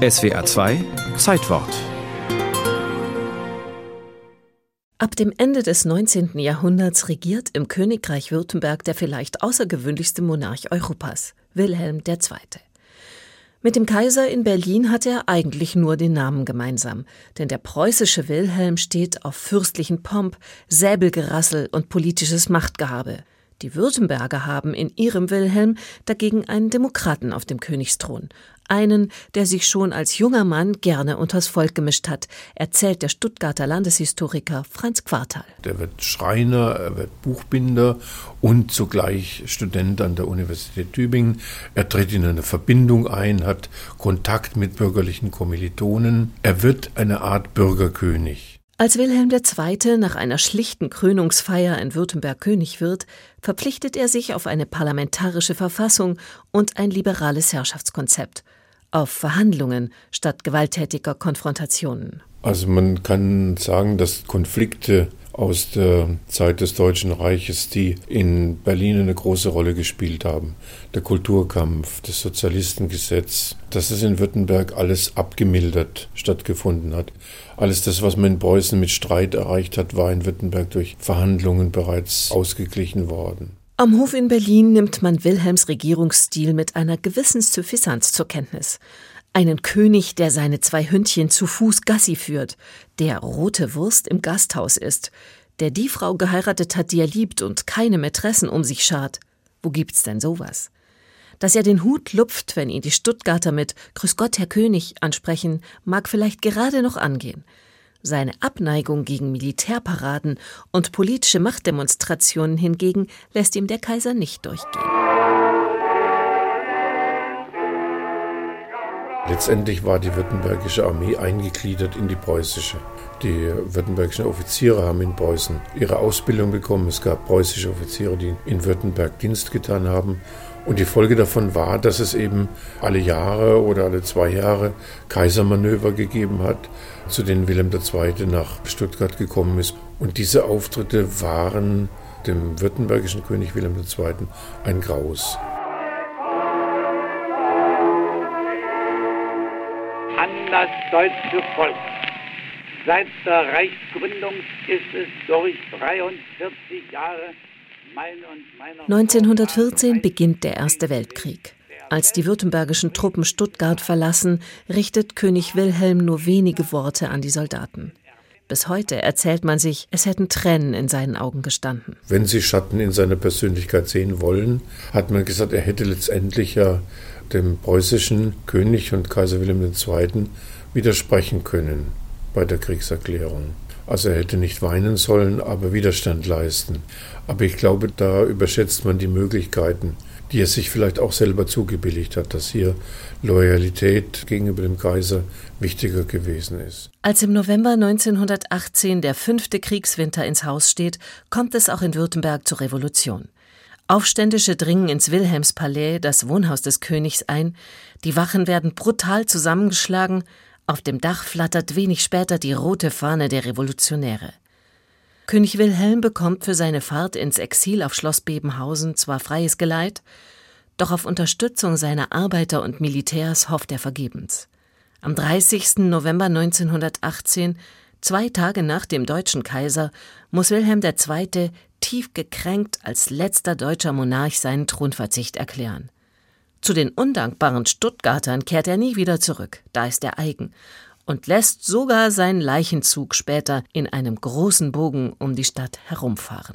SWA 2 Zeitwort Ab dem Ende des 19. Jahrhunderts regiert im Königreich Württemberg der vielleicht außergewöhnlichste Monarch Europas, Wilhelm II. Mit dem Kaiser in Berlin hat er eigentlich nur den Namen gemeinsam, denn der preußische Wilhelm steht auf fürstlichen Pomp, Säbelgerassel und politisches Machtgehabe. Die Württemberger haben in ihrem Wilhelm dagegen einen Demokraten auf dem Königsthron. Einen, der sich schon als junger Mann gerne unters Volk gemischt hat, erzählt der Stuttgarter Landeshistoriker Franz Quartal. Der wird Schreiner, er wird Buchbinder und zugleich Student an der Universität Tübingen. Er tritt in eine Verbindung ein, hat Kontakt mit bürgerlichen Kommilitonen. Er wird eine Art Bürgerkönig. Als Wilhelm II. nach einer schlichten Krönungsfeier in Württemberg König wird, verpflichtet er sich auf eine parlamentarische Verfassung und ein liberales Herrschaftskonzept, auf Verhandlungen statt gewalttätiger Konfrontationen. Also man kann sagen, dass Konflikte aus der Zeit des Deutschen Reiches, die in Berlin eine große Rolle gespielt haben. Der Kulturkampf, das Sozialistengesetz, dass es in Württemberg alles abgemildert stattgefunden hat. Alles das, was man in Preußen mit Streit erreicht hat, war in Württemberg durch Verhandlungen bereits ausgeglichen worden. Am Hof in Berlin nimmt man Wilhelms Regierungsstil mit einer gewissen Suffisanz zur Kenntnis. Einen König, der seine zwei Hündchen zu Fuß Gassi führt, der rote Wurst im Gasthaus ist, der die Frau geheiratet hat, die er liebt und keine Mätressen um sich schart. Wo gibt's denn sowas? Dass er den Hut lupft, wenn ihn die Stuttgarter mit Grüß Gott, Herr König ansprechen, mag vielleicht gerade noch angehen. Seine Abneigung gegen Militärparaden und politische Machtdemonstrationen hingegen lässt ihm der Kaiser nicht durchgehen. Letztendlich war die württembergische Armee eingegliedert in die preußische. Die württembergischen Offiziere haben in Preußen ihre Ausbildung bekommen. Es gab preußische Offiziere, die in Württemberg Dienst getan haben. Und die Folge davon war, dass es eben alle Jahre oder alle zwei Jahre Kaisermanöver gegeben hat, zu denen Wilhelm II. nach Stuttgart gekommen ist. Und diese Auftritte waren dem württembergischen König Wilhelm II. ein Graus. Das deutsche Volk. Seit der Reichsgründung ist es durch 43 Jahre 1914 beginnt der Erste Weltkrieg. Als die württembergischen Truppen Stuttgart verlassen, richtet König Wilhelm nur wenige Worte an die Soldaten. Bis heute erzählt man sich, es hätten Tränen in seinen Augen gestanden. Wenn Sie Schatten in seiner Persönlichkeit sehen wollen, hat man gesagt, er hätte letztendlich ja dem preußischen König und Kaiser Wilhelm II. widersprechen können bei der Kriegserklärung. Also er hätte nicht weinen sollen, aber Widerstand leisten. Aber ich glaube, da überschätzt man die Möglichkeiten, die er sich vielleicht auch selber zugebilligt hat, dass hier Loyalität gegenüber dem Kaiser wichtiger gewesen ist. Als im November 1918 der fünfte Kriegswinter ins Haus steht, kommt es auch in Württemberg zur Revolution. Aufständische dringen ins Wilhelmspalais, das Wohnhaus des Königs, ein, die Wachen werden brutal zusammengeschlagen, auf dem Dach flattert wenig später die rote Fahne der Revolutionäre. König Wilhelm bekommt für seine Fahrt ins Exil auf Schloss Bebenhausen zwar freies Geleit, doch auf Unterstützung seiner Arbeiter und Militärs hofft er vergebens. Am 30. November 1918, zwei Tage nach dem deutschen Kaiser, muss Wilhelm II tief gekränkt als letzter deutscher Monarch seinen Thronverzicht erklären. Zu den undankbaren Stuttgartern kehrt er nie wieder zurück, da ist er eigen, und lässt sogar seinen Leichenzug später in einem großen Bogen um die Stadt herumfahren.